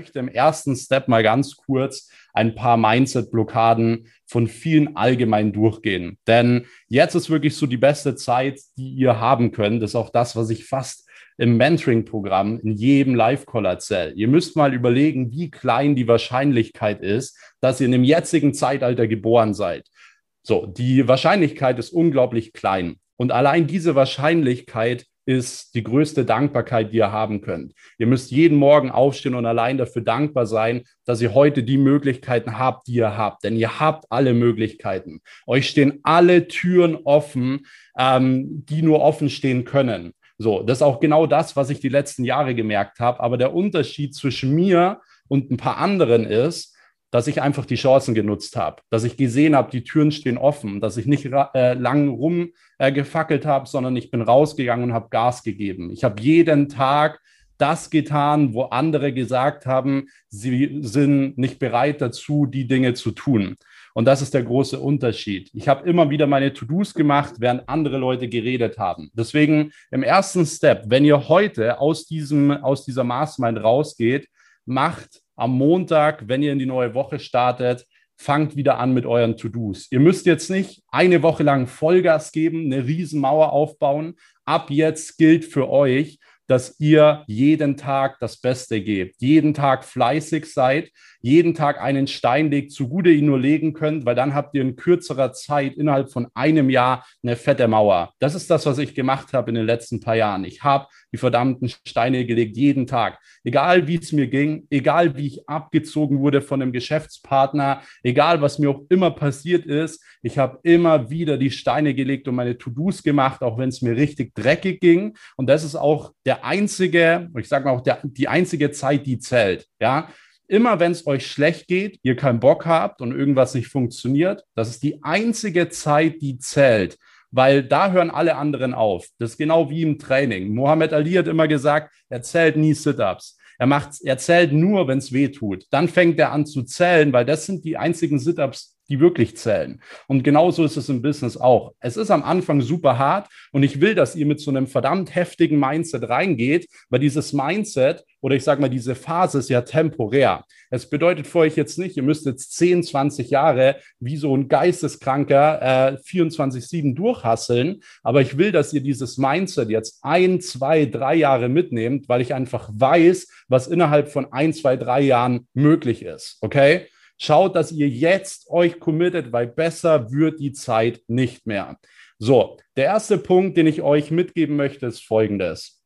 möchte im ersten Step mal ganz kurz ein paar Mindset-Blockaden von vielen allgemein durchgehen. Denn jetzt ist wirklich so die beste Zeit, die ihr haben könnt. Das ist auch das, was ich fast im Mentoring-Programm in jedem Live-Call erzähle. Ihr müsst mal überlegen, wie klein die Wahrscheinlichkeit ist, dass ihr in dem jetzigen Zeitalter geboren seid. So, die Wahrscheinlichkeit ist unglaublich klein. Und allein diese Wahrscheinlichkeit ist die größte Dankbarkeit, die ihr haben könnt. Ihr müsst jeden Morgen aufstehen und allein dafür dankbar sein, dass ihr heute die Möglichkeiten habt, die ihr habt. Denn ihr habt alle Möglichkeiten. Euch stehen alle Türen offen, ähm, die nur offen stehen können. So, das ist auch genau das, was ich die letzten Jahre gemerkt habe. Aber der Unterschied zwischen mir und ein paar anderen ist, dass ich einfach die Chancen genutzt habe, dass ich gesehen habe, die Türen stehen offen, dass ich nicht äh, lang rumgefackelt äh, habe, sondern ich bin rausgegangen und habe Gas gegeben. Ich habe jeden Tag das getan, wo andere gesagt haben, sie sind nicht bereit dazu, die Dinge zu tun. Und das ist der große Unterschied. Ich habe immer wieder meine To-Dos gemacht, während andere Leute geredet haben. Deswegen im ersten Step, wenn ihr heute aus, diesem, aus dieser Maßmind rausgeht, macht am Montag, wenn ihr in die neue Woche startet, fangt wieder an mit euren To-Dos. Ihr müsst jetzt nicht eine Woche lang Vollgas geben, eine Riesenmauer aufbauen. Ab jetzt gilt für euch, dass ihr jeden Tag das Beste gebt, jeden Tag fleißig seid, jeden Tag einen Stein gut ihr ihn nur legen könnt, weil dann habt ihr in kürzerer Zeit innerhalb von einem Jahr eine fette Mauer. Das ist das, was ich gemacht habe in den letzten paar Jahren. Ich habe die verdammten Steine gelegt, jeden Tag. Egal wie es mir ging, egal wie ich abgezogen wurde von einem Geschäftspartner, egal was mir auch immer passiert ist, ich habe immer wieder die Steine gelegt und meine To-Dos gemacht, auch wenn es mir richtig dreckig ging. Und das ist auch der einzige, ich sage mal auch der, die einzige Zeit, die zählt. Ja, immer wenn es euch schlecht geht, ihr keinen Bock habt und irgendwas nicht funktioniert, das ist die einzige Zeit, die zählt, weil da hören alle anderen auf. Das ist genau wie im Training. Mohammed Ali hat immer gesagt, er zählt nie Sit-ups. Er macht, er zählt nur, wenn es weh tut. Dann fängt er an zu zählen, weil das sind die einzigen Sit-ups, die wirklich zählen. Und genauso ist es im Business auch. Es ist am Anfang super hart und ich will, dass ihr mit so einem verdammt heftigen Mindset reingeht, weil dieses Mindset oder ich sage mal, diese Phase ist ja temporär. Es bedeutet für euch jetzt nicht, ihr müsst jetzt 10, 20 Jahre wie so ein Geisteskranker äh, 24-7 durchhasseln, aber ich will, dass ihr dieses Mindset jetzt ein, zwei, drei Jahre mitnehmt, weil ich einfach weiß, was innerhalb von ein, zwei, drei Jahren möglich ist. Okay? Schaut, dass ihr jetzt euch committet, weil besser wird die Zeit nicht mehr. So, der erste Punkt, den ich euch mitgeben möchte, ist folgendes.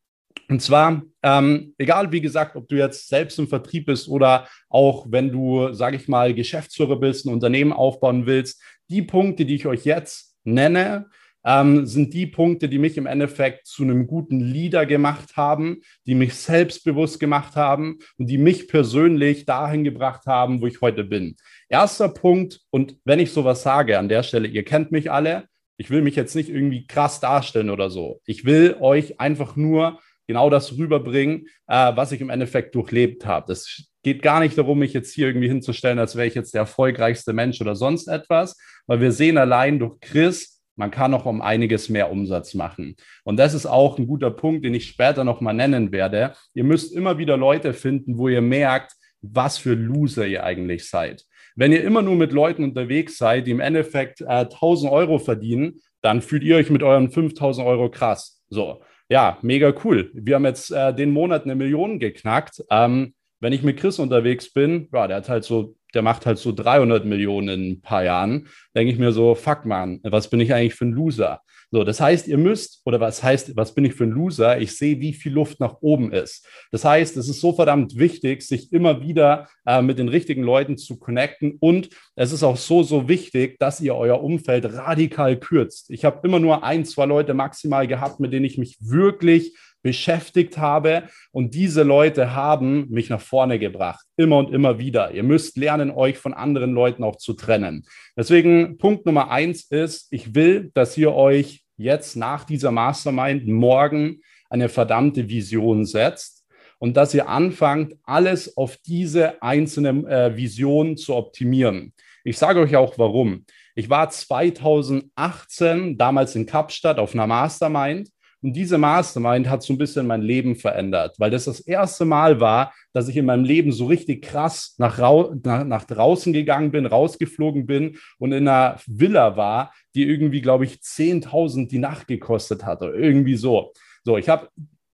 Und zwar, ähm, egal wie gesagt, ob du jetzt selbst im Vertrieb bist oder auch wenn du, sage ich mal, Geschäftsführer bist, ein Unternehmen aufbauen willst, die Punkte, die ich euch jetzt nenne, ähm, sind die Punkte, die mich im Endeffekt zu einem guten Leader gemacht haben, die mich selbstbewusst gemacht haben und die mich persönlich dahin gebracht haben, wo ich heute bin. Erster Punkt, und wenn ich sowas sage an der Stelle, ihr kennt mich alle, ich will mich jetzt nicht irgendwie krass darstellen oder so. Ich will euch einfach nur genau das rüberbringen, äh, was ich im Endeffekt durchlebt habe. Das geht gar nicht darum, mich jetzt hier irgendwie hinzustellen, als wäre ich jetzt der erfolgreichste Mensch oder sonst etwas, weil wir sehen allein durch Chris, man kann noch um einiges mehr Umsatz machen. Und das ist auch ein guter Punkt, den ich später noch mal nennen werde. Ihr müsst immer wieder Leute finden, wo ihr merkt, was für Loser ihr eigentlich seid. Wenn ihr immer nur mit Leuten unterwegs seid, die im Endeffekt äh, 1000 Euro verdienen, dann fühlt ihr euch mit euren 5000 Euro krass. So, ja, mega cool. Wir haben jetzt äh, den Monat eine Million geknackt. Ähm, wenn ich mit Chris unterwegs bin, ja, der hat halt so der macht halt so 300 Millionen in ein paar Jahren, denke ich mir so, fuck man, was bin ich eigentlich für ein Loser? So, das heißt, ihr müsst, oder was heißt, was bin ich für ein Loser? Ich sehe, wie viel Luft nach oben ist. Das heißt, es ist so verdammt wichtig, sich immer wieder äh, mit den richtigen Leuten zu connecten und es ist auch so, so wichtig, dass ihr euer Umfeld radikal kürzt. Ich habe immer nur ein, zwei Leute maximal gehabt, mit denen ich mich wirklich beschäftigt habe. Und diese Leute haben mich nach vorne gebracht, immer und immer wieder. Ihr müsst lernen, euch von anderen Leuten auch zu trennen. Deswegen Punkt Nummer eins ist, ich will, dass ihr euch jetzt nach dieser Mastermind morgen eine verdammte Vision setzt und dass ihr anfangt, alles auf diese einzelne äh, Vision zu optimieren. Ich sage euch auch warum. Ich war 2018 damals in Kapstadt auf einer Mastermind Und diese Mastermind hat so ein bisschen mein Leben verändert, weil das das erste Mal war, dass ich in meinem Leben so richtig krass nach, nach, nach draußen gegangen bin, rausgeflogen bin und in einer Villa war, die irgendwie, glaube ich, 10.000 die Nacht gekostet hat oder irgendwie so. So, ich habe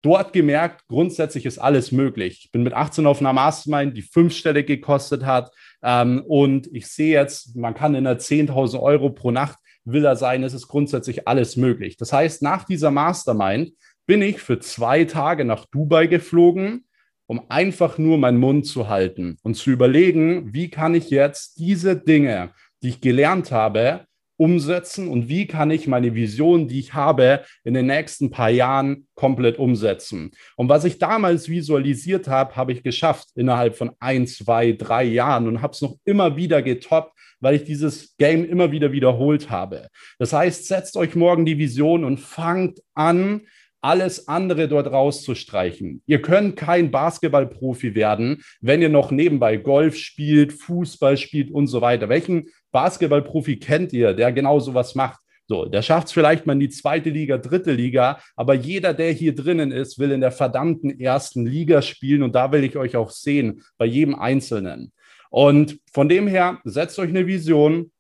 dort gemerkt, grundsätzlich ist alles möglich. Ich bin mit 18 auf einer Mastermind, die fünfstellig gekostet hat. Ähm, und ich sehe jetzt, man kann in einer 10.000 Euro pro Nacht Villa sein. Es ist grundsätzlich alles möglich. Das heißt, nach dieser Mastermind bin ich für zwei Tage nach Dubai geflogen, um einfach nur meinen Mund zu halten und zu überlegen, wie kann ich jetzt diese Dinge, die ich gelernt habe, umsetzen und wie kann ich meine Vision, die ich habe, in den nächsten paar Jahren komplett umsetzen. Und was ich damals visualisiert habe, habe ich geschafft innerhalb von ein, zwei, drei Jahren und habe es noch immer wieder getoppt, weil ich dieses Game immer wieder wiederholt habe. Das heißt, setzt euch morgen die Vision und fangt an, alles andere dort rauszustreichen. Ihr könnt kein Basketballprofi werden, wenn ihr noch nebenbei Golf spielt, Fußball spielt und so weiter. Welchen Basketballprofi kennt ihr, der genau sowas macht? So, der schafft es vielleicht mal in die zweite Liga, dritte Liga, aber jeder, der hier drinnen ist, will in der verdammten ersten Liga spielen und da will ich euch auch sehen, bei jedem Einzelnen. Und von dem her, setzt euch eine Vision,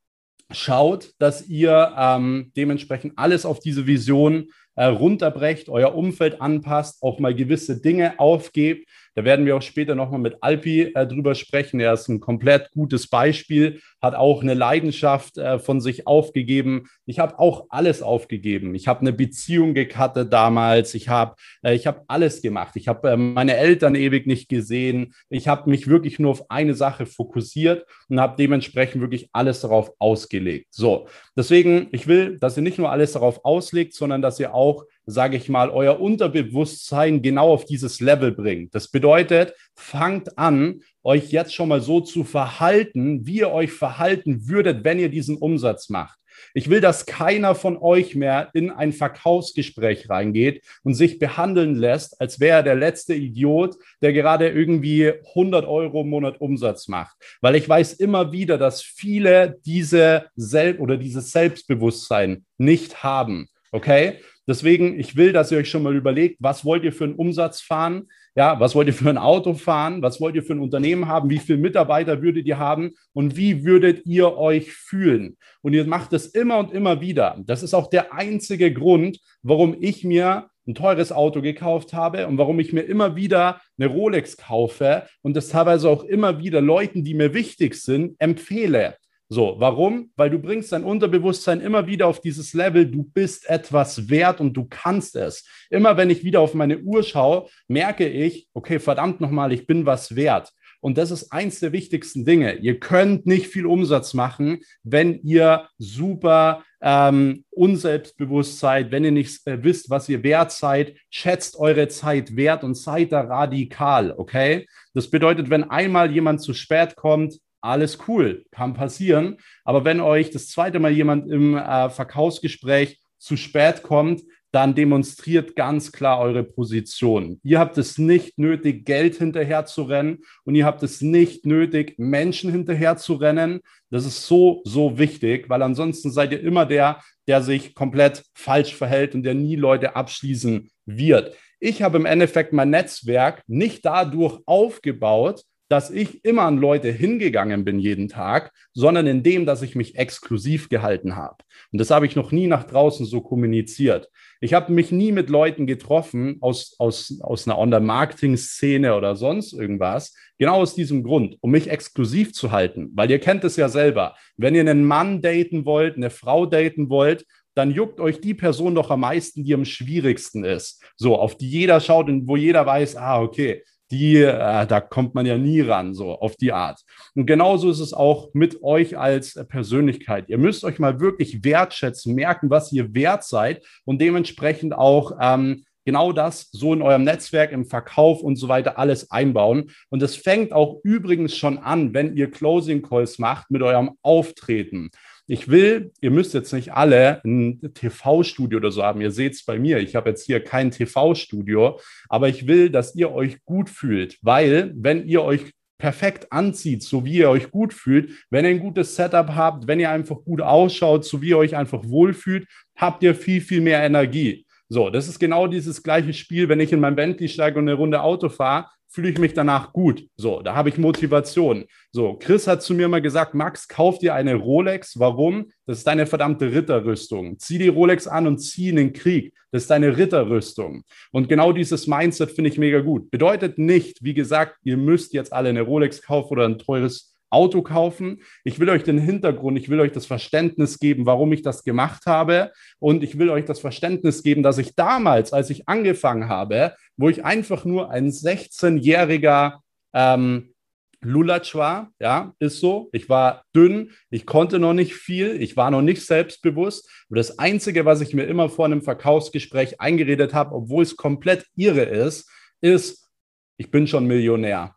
schaut, dass ihr ähm, dementsprechend alles auf diese Vision äh, runterbrecht, euer Umfeld anpasst, auch mal gewisse Dinge aufgebt. Da werden wir auch später nochmal mit Alpi äh, drüber sprechen. Er ist ein komplett gutes Beispiel, hat auch eine Leidenschaft äh, von sich aufgegeben. Ich habe auch alles aufgegeben. Ich habe eine Beziehung gekattet damals. Ich habe äh, ich hab alles gemacht. Ich habe äh, meine Eltern ewig nicht gesehen. Ich habe mich wirklich nur auf eine Sache fokussiert und habe dementsprechend wirklich alles darauf ausgelegt. So, deswegen, ich will, dass ihr nicht nur alles darauf auslegt, sondern dass ihr auch sage ich mal, euer Unterbewusstsein genau auf dieses Level bringt. Das bedeutet, fangt an, euch jetzt schon mal so zu verhalten, wie ihr euch verhalten würdet, wenn ihr diesen Umsatz macht. Ich will, dass keiner von euch mehr in ein Verkaufsgespräch reingeht und sich behandeln lässt, als wäre er der letzte Idiot, der gerade irgendwie 100 Euro im Monat Umsatz macht. Weil ich weiß immer wieder, dass viele diese Sel oder dieses Selbstbewusstsein nicht haben. Okay? Deswegen, ich will, dass ihr euch schon mal überlegt, was wollt ihr für einen Umsatz fahren? Ja, was wollt ihr für ein Auto fahren? Was wollt ihr für ein Unternehmen haben? Wie viele Mitarbeiter würdet ihr haben? Und wie würdet ihr euch fühlen? Und ihr macht es immer und immer wieder. Das ist auch der einzige Grund, warum ich mir ein teures Auto gekauft habe und warum ich mir immer wieder eine Rolex kaufe und das teilweise auch immer wieder Leuten, die mir wichtig sind, empfehle. So, warum? Weil du bringst dein Unterbewusstsein immer wieder auf dieses Level, du bist etwas wert und du kannst es. Immer wenn ich wieder auf meine Uhr schaue, merke ich, okay, verdammt nochmal, ich bin was wert. Und das ist eins der wichtigsten Dinge. Ihr könnt nicht viel Umsatz machen, wenn ihr super ähm, unselbstbewusst seid, wenn ihr nicht äh, wisst, was ihr wert seid. Schätzt eure Zeit wert und seid da radikal, okay? Das bedeutet, wenn einmal jemand zu spät kommt, alles cool, kann passieren. Aber wenn euch das zweite Mal jemand im äh, Verkaufsgespräch zu spät kommt, dann demonstriert ganz klar eure Position. Ihr habt es nicht nötig, Geld hinterher zu rennen und ihr habt es nicht nötig, Menschen hinterher zu rennen. Das ist so, so wichtig, weil ansonsten seid ihr immer der, der sich komplett falsch verhält und der nie Leute abschließen wird. Ich habe im Endeffekt mein Netzwerk nicht dadurch aufgebaut, dass ich immer an Leute hingegangen bin jeden Tag, sondern in dem, dass ich mich exklusiv gehalten habe. Und das habe ich noch nie nach draußen so kommuniziert. Ich habe mich nie mit Leuten getroffen aus, aus, aus einer Online-Marketing-Szene oder sonst irgendwas, genau aus diesem Grund, um mich exklusiv zu halten. Weil ihr kennt es ja selber. Wenn ihr einen Mann daten wollt, eine Frau daten wollt, dann juckt euch die Person doch am meisten, die am schwierigsten ist. So, auf die jeder schaut und wo jeder weiß, ah, okay, die, äh, da kommt man ja nie ran, so auf die Art. Und genauso ist es auch mit euch als äh, Persönlichkeit. Ihr müsst euch mal wirklich wertschätzen, merken, was ihr wert seid und dementsprechend auch ähm, genau das so in eurem Netzwerk, im Verkauf und so weiter alles einbauen. Und es fängt auch übrigens schon an, wenn ihr Closing Calls macht mit eurem Auftreten. Ich will, ihr müsst jetzt nicht alle ein TV-Studio oder so haben. Ihr seht es bei mir. Ich habe jetzt hier kein TV-Studio, aber ich will, dass ihr euch gut fühlt, weil wenn ihr euch perfekt anzieht, so wie ihr euch gut fühlt, wenn ihr ein gutes Setup habt, wenn ihr einfach gut ausschaut, so wie ihr euch einfach wohlfühlt, habt ihr viel, viel mehr Energie. So, das ist genau dieses gleiche Spiel, wenn ich in mein Bentley steige und eine Runde Auto fahre, fühle ich mich danach gut. So, da habe ich Motivation. So, Chris hat zu mir mal gesagt, Max, kauf dir eine Rolex. Warum? Das ist deine verdammte Ritterrüstung. Zieh die Rolex an und zieh in den Krieg. Das ist deine Ritterrüstung. Und genau dieses Mindset finde ich mega gut. Bedeutet nicht, wie gesagt, ihr müsst jetzt alle eine Rolex kaufen oder ein teures Auto kaufen. Ich will euch den Hintergrund, ich will euch das Verständnis geben, warum ich das gemacht habe. Und ich will euch das Verständnis geben, dass ich damals, als ich angefangen habe, wo ich einfach nur ein 16-jähriger ähm, Lulatsch war, ja, ist so. Ich war dünn, ich konnte noch nicht viel, ich war noch nicht selbstbewusst. Und das Einzige, was ich mir immer vor einem Verkaufsgespräch eingeredet habe, obwohl es komplett irre ist, ist, ich bin schon Millionär.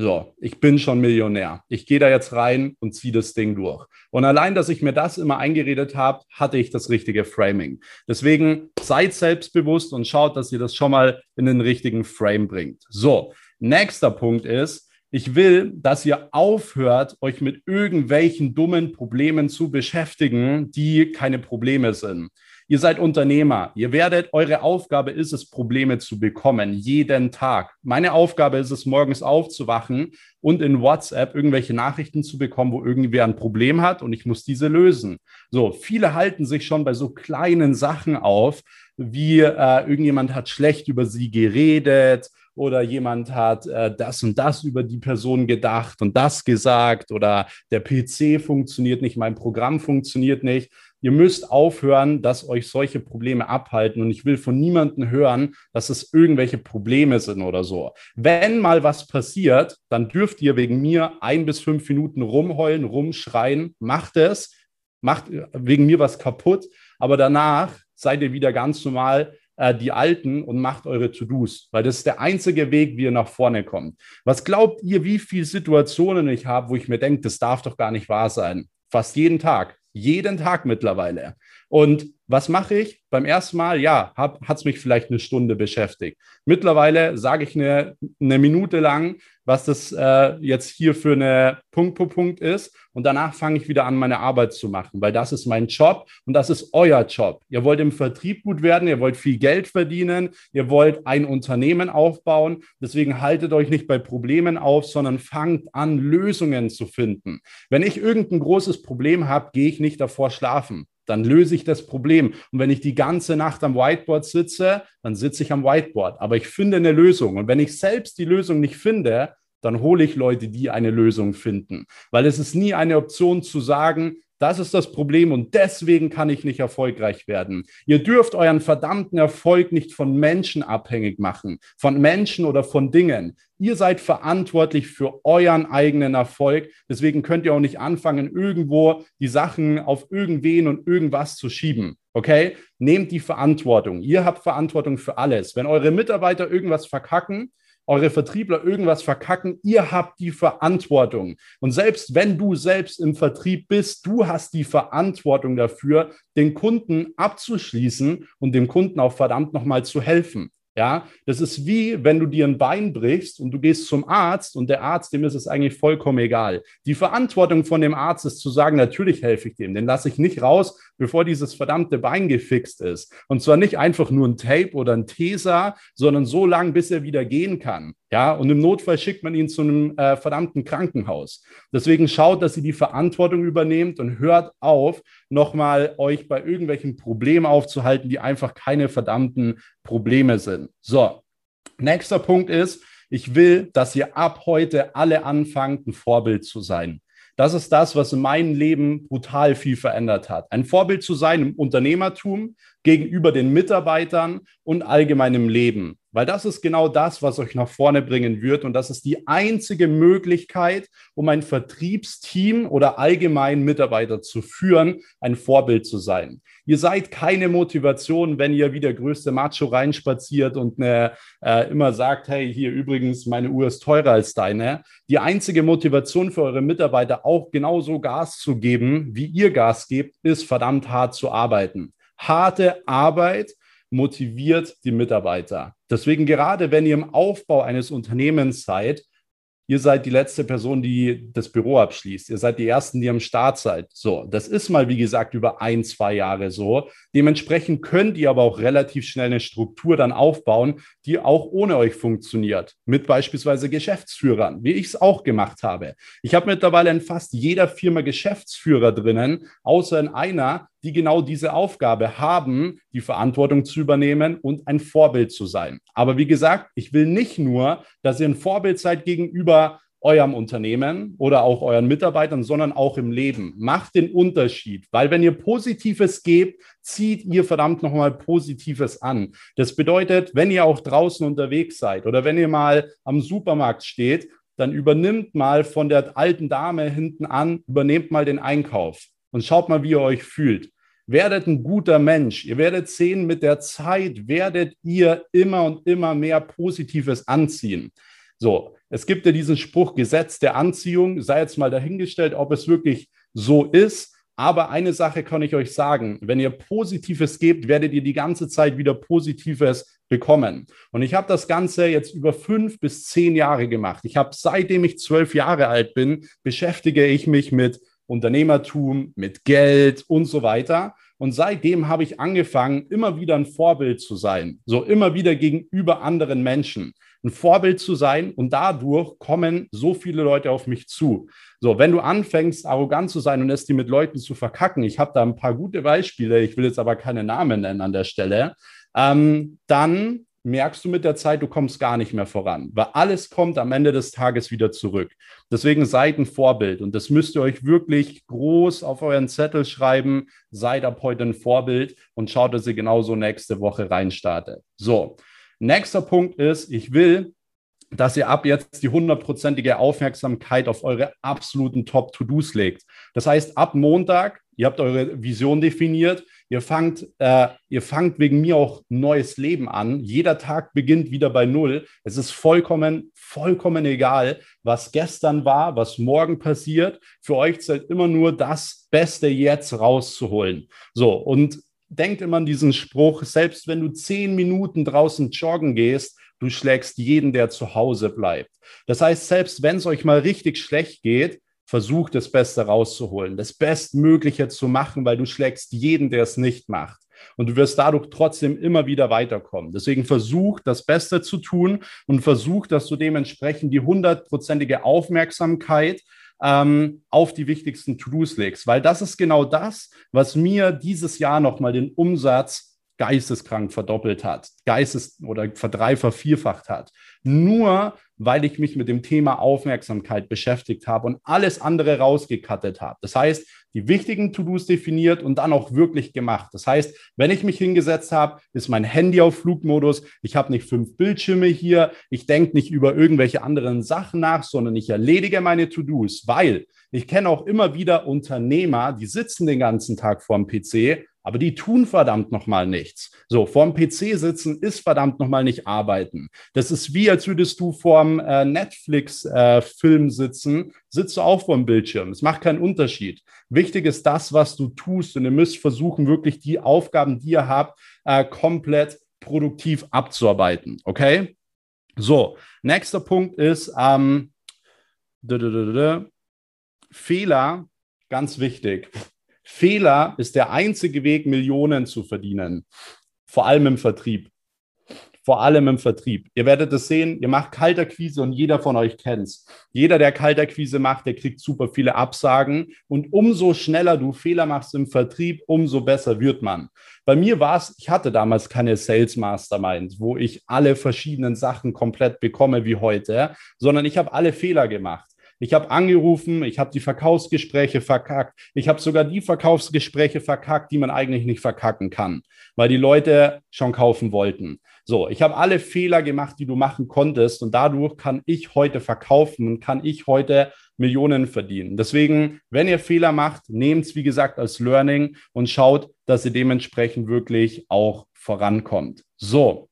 So, ich bin schon Millionär. Ich gehe da jetzt rein und ziehe das Ding durch. Und allein, dass ich mir das immer eingeredet habe, hatte ich das richtige Framing. Deswegen seid selbstbewusst und schaut, dass ihr das schon mal in den richtigen Frame bringt. So, nächster Punkt ist, ich will, dass ihr aufhört, euch mit irgendwelchen dummen Problemen zu beschäftigen, die keine Probleme sind. Ihr seid Unternehmer. Ihr werdet, eure Aufgabe ist es, Probleme zu bekommen, jeden Tag. Meine Aufgabe ist es, morgens aufzuwachen und in WhatsApp irgendwelche Nachrichten zu bekommen, wo irgendwer ein Problem hat und ich muss diese lösen. So, viele halten sich schon bei so kleinen Sachen auf, wie äh, irgendjemand hat schlecht über sie geredet oder jemand hat äh, das und das über die Person gedacht und das gesagt oder der PC funktioniert nicht, mein Programm funktioniert nicht ihr müsst aufhören, dass euch solche Probleme abhalten. Und ich will von niemandem hören, dass es irgendwelche Probleme sind oder so. Wenn mal was passiert, dann dürft ihr wegen mir ein bis fünf Minuten rumheulen, rumschreien. Macht es, macht wegen mir was kaputt. Aber danach seid ihr wieder ganz normal äh, die Alten und macht eure To-Dos, weil das ist der einzige Weg, wie ihr nach vorne kommt. Was glaubt ihr, wie viele Situationen ich habe, wo ich mir denke, das darf doch gar nicht wahr sein? Fast jeden Tag. Jeden Tag mittlerweile. Und was mache ich? Beim ersten Mal, ja, hat es mich vielleicht eine Stunde beschäftigt. Mittlerweile sage ich eine, eine Minute lang, was das äh, jetzt hier für eine Punkt, Punkt, Punkt ist. Und danach fange ich wieder an, meine Arbeit zu machen, weil das ist mein Job und das ist euer Job. Ihr wollt im Vertrieb gut werden, ihr wollt viel Geld verdienen, ihr wollt ein Unternehmen aufbauen. Deswegen haltet euch nicht bei Problemen auf, sondern fangt an, Lösungen zu finden. Wenn ich irgendein großes Problem habe, gehe ich nicht davor schlafen dann löse ich das Problem. Und wenn ich die ganze Nacht am Whiteboard sitze, dann sitze ich am Whiteboard. Aber ich finde eine Lösung. Und wenn ich selbst die Lösung nicht finde, dann hole ich Leute, die eine Lösung finden. Weil es ist nie eine Option zu sagen, das ist das Problem und deswegen kann ich nicht erfolgreich werden. Ihr dürft euren verdammten Erfolg nicht von Menschen abhängig machen, von Menschen oder von Dingen. Ihr seid verantwortlich für euren eigenen Erfolg. Deswegen könnt ihr auch nicht anfangen, irgendwo die Sachen auf irgendwen und irgendwas zu schieben. Okay? Nehmt die Verantwortung. Ihr habt Verantwortung für alles. Wenn eure Mitarbeiter irgendwas verkacken, eure Vertriebler irgendwas verkacken, ihr habt die Verantwortung. Und selbst wenn du selbst im Vertrieb bist, du hast die Verantwortung dafür, den Kunden abzuschließen und dem Kunden auch verdammt nochmal zu helfen. Ja, das ist wie, wenn du dir ein Bein brichst und du gehst zum Arzt und der Arzt, dem ist es eigentlich vollkommen egal. Die Verantwortung von dem Arzt ist zu sagen, natürlich helfe ich dem, den lasse ich nicht raus, bevor dieses verdammte Bein gefixt ist. Und zwar nicht einfach nur ein Tape oder ein Tesa, sondern so lange, bis er wieder gehen kann. Ja, und im Notfall schickt man ihn zu einem äh, verdammten Krankenhaus. Deswegen schaut, dass ihr die Verantwortung übernehmt und hört auf, nochmal euch bei irgendwelchen Problemen aufzuhalten, die einfach keine verdammten Probleme sind. So, nächster Punkt ist, ich will, dass ihr ab heute alle anfangt, ein Vorbild zu sein. Das ist das, was in meinem Leben brutal viel verändert hat. Ein Vorbild zu sein im Unternehmertum, gegenüber den Mitarbeitern und allgemein im Leben. Weil das ist genau das, was euch nach vorne bringen wird. Und das ist die einzige Möglichkeit, um ein Vertriebsteam oder allgemein Mitarbeiter zu führen, ein Vorbild zu sein. Ihr seid keine Motivation, wenn ihr wie der größte Macho reinspaziert und eine, äh, immer sagt, hey, hier übrigens, meine Uhr ist teurer als deine. Die einzige Motivation für eure Mitarbeiter, auch genauso Gas zu geben, wie ihr Gas gebt, ist verdammt hart zu arbeiten. Harte Arbeit motiviert die Mitarbeiter. Deswegen gerade, wenn ihr im Aufbau eines Unternehmens seid, ihr seid die letzte Person, die das Büro abschließt. Ihr seid die Ersten, die am Start seid. So, das ist mal, wie gesagt, über ein, zwei Jahre so. Dementsprechend könnt ihr aber auch relativ schnell eine Struktur dann aufbauen, die auch ohne euch funktioniert. Mit beispielsweise Geschäftsführern, wie ich es auch gemacht habe. Ich habe mittlerweile in fast jeder Firma Geschäftsführer drinnen, außer in einer, die genau diese Aufgabe haben, die Verantwortung zu übernehmen und ein Vorbild zu sein. Aber wie gesagt, ich will nicht nur, dass ihr ein Vorbild seid gegenüber eurem Unternehmen oder auch euren Mitarbeitern, sondern auch im Leben. Macht den Unterschied, weil wenn ihr Positives gebt, zieht ihr verdammt nochmal Positives an. Das bedeutet, wenn ihr auch draußen unterwegs seid oder wenn ihr mal am Supermarkt steht, dann übernimmt mal von der alten Dame hinten an, übernehmt mal den Einkauf und schaut mal, wie ihr euch fühlt. Werdet ein guter Mensch. Ihr werdet sehen, mit der Zeit werdet ihr immer und immer mehr Positives anziehen. So, es gibt ja diesen Spruch Gesetz der Anziehung, sei jetzt mal dahingestellt, ob es wirklich so ist. Aber eine Sache kann ich euch sagen, wenn ihr Positives gebt, werdet ihr die ganze Zeit wieder Positives bekommen. Und ich habe das Ganze jetzt über fünf bis zehn Jahre gemacht. Ich habe, seitdem ich zwölf Jahre alt bin, beschäftige ich mich mit Unternehmertum, mit Geld und so weiter. Und seitdem habe ich angefangen, immer wieder ein Vorbild zu sein, so immer wieder gegenüber anderen Menschen ein Vorbild zu sein und dadurch kommen so viele Leute auf mich zu. So, wenn du anfängst, arrogant zu sein und es dir mit Leuten zu verkacken, ich habe da ein paar gute Beispiele, ich will jetzt aber keine Namen nennen an der Stelle, ähm, dann merkst du mit der Zeit, du kommst gar nicht mehr voran, weil alles kommt am Ende des Tages wieder zurück. Deswegen seid ein Vorbild und das müsst ihr euch wirklich groß auf euren Zettel schreiben. Seid ab heute ein Vorbild und schaut, dass ihr genauso nächste Woche reinstartet. So, nächster Punkt ist, ich will, dass ihr ab jetzt die hundertprozentige Aufmerksamkeit auf eure absoluten Top-To-Dos legt. Das heißt, ab Montag, ihr habt eure Vision definiert, Ihr fangt, äh, ihr fangt wegen mir auch neues Leben an. Jeder Tag beginnt wieder bei Null. Es ist vollkommen, vollkommen egal, was gestern war, was morgen passiert. Für euch zählt immer nur das Beste jetzt rauszuholen. So, und denkt immer an diesen Spruch, selbst wenn du zehn Minuten draußen joggen gehst, du schlägst jeden, der zu Hause bleibt. Das heißt, selbst wenn es euch mal richtig schlecht geht, versuch das Beste rauszuholen, das Bestmögliche zu machen, weil du schlägst jeden, der es nicht macht. Und du wirst dadurch trotzdem immer wieder weiterkommen. Deswegen versuch, das Beste zu tun und versuch, dass du dementsprechend die hundertprozentige Aufmerksamkeit ähm, auf die wichtigsten To-Dos legst, weil das ist genau das, was mir dieses Jahr nochmal den Umsatz geisteskrank verdoppelt hat, geistes oder verdreifacht, vierfacht hat. Nur weil ich mich mit dem Thema Aufmerksamkeit beschäftigt habe und alles andere rausgekattet habe. Das heißt, die wichtigen To-Dos definiert und dann auch wirklich gemacht. Das heißt, wenn ich mich hingesetzt habe, ist mein Handy auf Flugmodus, ich habe nicht fünf Bildschirme hier, ich denke nicht über irgendwelche anderen Sachen nach, sondern ich erledige meine To-Dos, weil ich kenne auch immer wieder Unternehmer, die sitzen den ganzen Tag vorm PC aber die tun verdammt nochmal nichts. So, vorm PC sitzen ist verdammt nochmal nicht arbeiten. Das ist wie, als würdest du vorm äh, Netflix-Film äh, sitzen, sitzt du auch vorm Bildschirm. Es macht keinen Unterschied. Wichtig ist das, was du tust und ihr müsst versuchen, wirklich die Aufgaben, die ihr habt, äh, komplett produktiv abzuarbeiten. Okay? So, nächster Punkt ist ähm, Fehler, ganz wichtig. Fehler ist der einzige Weg, Millionen zu verdienen. Vor allem im Vertrieb. Vor allem im Vertrieb. Ihr werdet es sehen, ihr macht Kalterquise und jeder von euch kennt es. Jeder, der Kalterquise macht, der kriegt super viele Absagen. Und umso schneller du Fehler machst im Vertrieb, umso besser wird man. Bei mir war es, ich hatte damals keine Sales Mastermind, wo ich alle verschiedenen Sachen komplett bekomme wie heute, sondern ich habe alle Fehler gemacht. Ich habe angerufen, ich habe die Verkaufsgespräche verkackt. Ich habe sogar die Verkaufsgespräche verkackt, die man eigentlich nicht verkacken kann, weil die Leute schon kaufen wollten. So, ich habe alle Fehler gemacht, die du machen konntest und dadurch kann ich heute verkaufen und kann ich heute Millionen verdienen. Deswegen, wenn ihr Fehler macht, nehmt es wie gesagt als Learning und schaut, dass ihr dementsprechend wirklich auch vorankommt. So,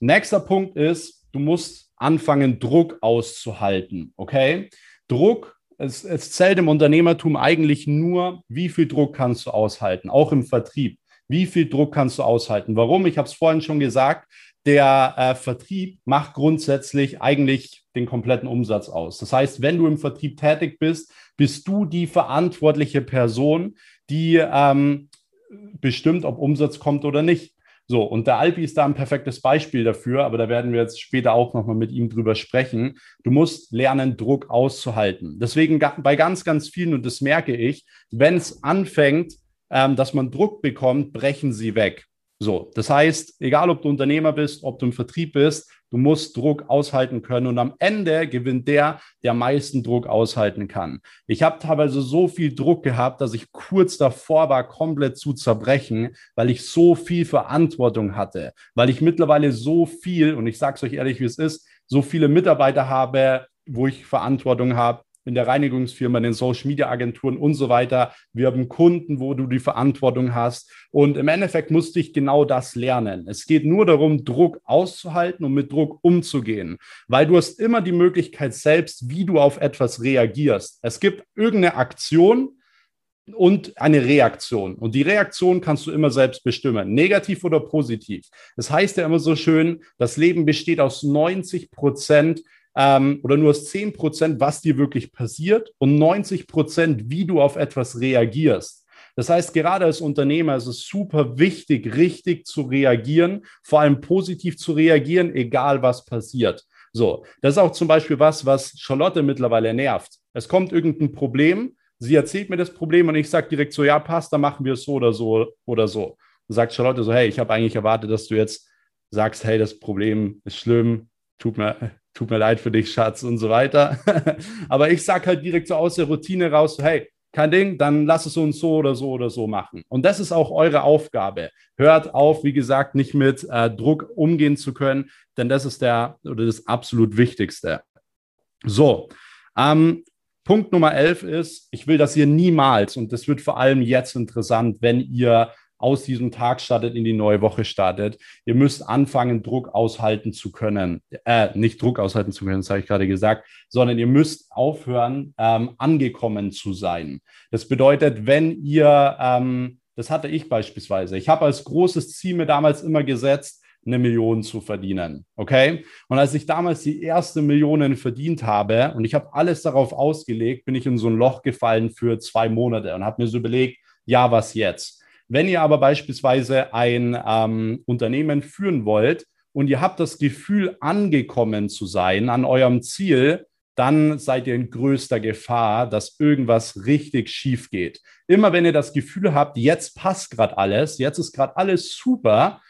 nächster Punkt ist, du musst anfangen, Druck auszuhalten. Okay? Druck, es, es zählt im Unternehmertum eigentlich nur, wie viel Druck kannst du aushalten, auch im Vertrieb. Wie viel Druck kannst du aushalten? Warum? Ich habe es vorhin schon gesagt, der äh, Vertrieb macht grundsätzlich eigentlich den kompletten Umsatz aus. Das heißt, wenn du im Vertrieb tätig bist, bist du die verantwortliche Person, die ähm, bestimmt, ob Umsatz kommt oder nicht. So, und der Alpi ist da ein perfektes Beispiel dafür, aber da werden wir jetzt später auch nochmal mit ihm drüber sprechen. Du musst lernen, Druck auszuhalten. Deswegen bei ganz, ganz vielen, und das merke ich, wenn es anfängt, ähm, dass man Druck bekommt, brechen sie weg. So, das heißt, egal ob du Unternehmer bist, ob du im Vertrieb bist, du musst Druck aushalten können und am Ende gewinnt der, der am meisten Druck aushalten kann. Ich habe teilweise so viel Druck gehabt, dass ich kurz davor war, komplett zu zerbrechen, weil ich so viel Verantwortung hatte, weil ich mittlerweile so viel, und ich sage es euch ehrlich, wie es ist, so viele Mitarbeiter habe, wo ich Verantwortung habe, in der Reinigungsfirma, in den Social Media Agenturen und so weiter. Wir haben Kunden, wo du die Verantwortung hast. Und im Endeffekt musste ich genau das lernen. Es geht nur darum, Druck auszuhalten und mit Druck umzugehen, weil du hast immer die Möglichkeit selbst, wie du auf etwas reagierst. Es gibt irgendeine Aktion, und eine Reaktion. Und die Reaktion kannst du immer selbst bestimmen, negativ oder positiv. Das heißt ja immer so schön, das Leben besteht aus 90 Prozent ähm, oder nur aus 10 Prozent, was dir wirklich passiert und 90 Prozent, wie du auf etwas reagierst. Das heißt, gerade als Unternehmer ist es super wichtig, richtig zu reagieren, vor allem positiv zu reagieren, egal was passiert. So, das ist auch zum Beispiel was, was Charlotte mittlerweile nervt. Es kommt irgendein Problem, sie erzählt mir das Problem und ich sage direkt so, ja, passt, dann machen wir es so oder so oder so. Dann sagt Charlotte so, hey, ich habe eigentlich erwartet, dass du jetzt sagst, hey, das Problem ist schlimm, tut mir, tut mir leid für dich, Schatz und so weiter. Aber ich sage halt direkt so aus der Routine raus, hey, kein Ding, dann lass es uns so oder so oder so machen. Und das ist auch eure Aufgabe. Hört auf, wie gesagt, nicht mit äh, Druck umgehen zu können, denn das ist der oder das absolut Wichtigste. So, ähm, Punkt Nummer 11 ist, ich will, dass ihr niemals, und das wird vor allem jetzt interessant, wenn ihr aus diesem Tag startet, in die neue Woche startet. Ihr müsst anfangen, Druck aushalten zu können. Äh, nicht Druck aushalten zu können, das habe ich gerade gesagt, sondern ihr müsst aufhören, ähm, angekommen zu sein. Das bedeutet, wenn ihr, ähm, das hatte ich beispielsweise, ich habe als großes Ziel mir damals immer gesetzt, eine Million zu verdienen. Okay? Und als ich damals die erste Million verdient habe und ich habe alles darauf ausgelegt, bin ich in so ein Loch gefallen für zwei Monate und habe mir so überlegt, ja, was jetzt? Wenn ihr aber beispielsweise ein ähm, Unternehmen führen wollt und ihr habt das Gefühl, angekommen zu sein an eurem Ziel, dann seid ihr in größter Gefahr, dass irgendwas richtig schief geht. Immer wenn ihr das Gefühl habt, jetzt passt gerade alles, jetzt ist gerade alles super,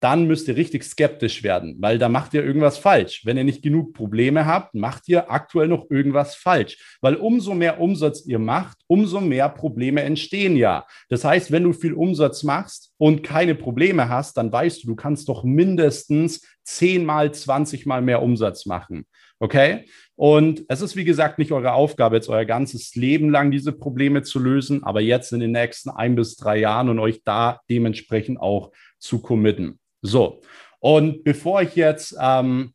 dann müsst ihr richtig skeptisch werden, weil da macht ihr irgendwas falsch. Wenn ihr nicht genug Probleme habt, macht ihr aktuell noch irgendwas falsch, weil umso mehr Umsatz ihr macht, umso mehr Probleme entstehen ja. Das heißt, wenn du viel Umsatz machst und keine Probleme hast, dann weißt du, du kannst doch mindestens zehnmal, zwanzigmal mehr Umsatz machen. Okay? Und es ist, wie gesagt, nicht eure Aufgabe, jetzt euer ganzes Leben lang diese Probleme zu lösen, aber jetzt in den nächsten ein bis drei Jahren und euch da dementsprechend auch zu committen. So, und bevor ich jetzt ähm,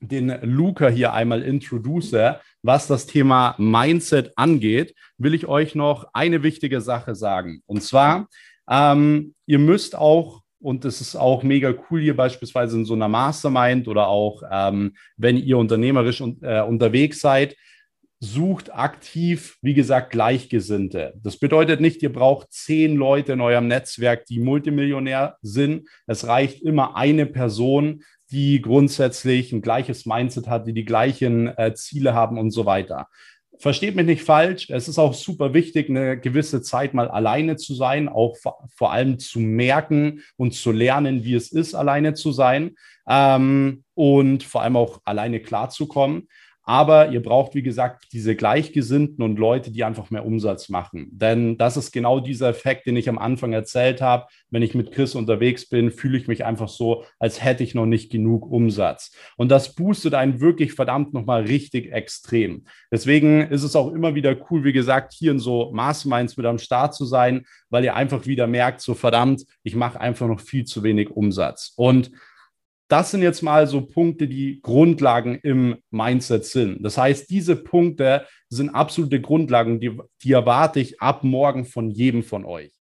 den Luca hier einmal introduce, was das Thema Mindset angeht, will ich euch noch eine wichtige Sache sagen. Und zwar, ähm, ihr müsst auch, und das ist auch mega cool hier beispielsweise in so einer Mastermind oder auch, ähm, wenn ihr unternehmerisch un äh, unterwegs seid, sucht aktiv, wie gesagt, Gleichgesinnte. Das bedeutet nicht, ihr braucht zehn Leute in eurem Netzwerk, die Multimillionär sind. Es reicht immer eine Person, die grundsätzlich ein gleiches Mindset hat, die die gleichen äh, Ziele haben und so weiter. Versteht mich nicht falsch, es ist auch super wichtig, eine gewisse Zeit mal alleine zu sein, auch vor, allem zu merken und zu lernen, wie es ist, alleine zu sein ähm, und vor allem auch alleine klarzukommen. Aber ihr braucht, wie gesagt, diese Gleichgesinnten und Leute, die einfach mehr Umsatz machen. Denn das ist genau dieser Effekt, den ich am Anfang erzählt habe. Wenn ich mit Chris unterwegs bin, fühle ich mich einfach so, als hätte ich noch nicht genug Umsatz. Und das boostet einen wirklich verdammt nochmal richtig extrem. Deswegen ist es auch immer wieder cool, wie gesagt, hier in so Masterminds mit am Start zu sein, weil ihr einfach wieder merkt, so verdammt, ich mache einfach noch viel zu wenig Umsatz. Und das sind jetzt mal so Punkte, die Grundlagen im Mindset sind. Das heißt, diese Punkte sind absolute Grundlagen, die, die erwarte ich ab morgen von jedem von euch.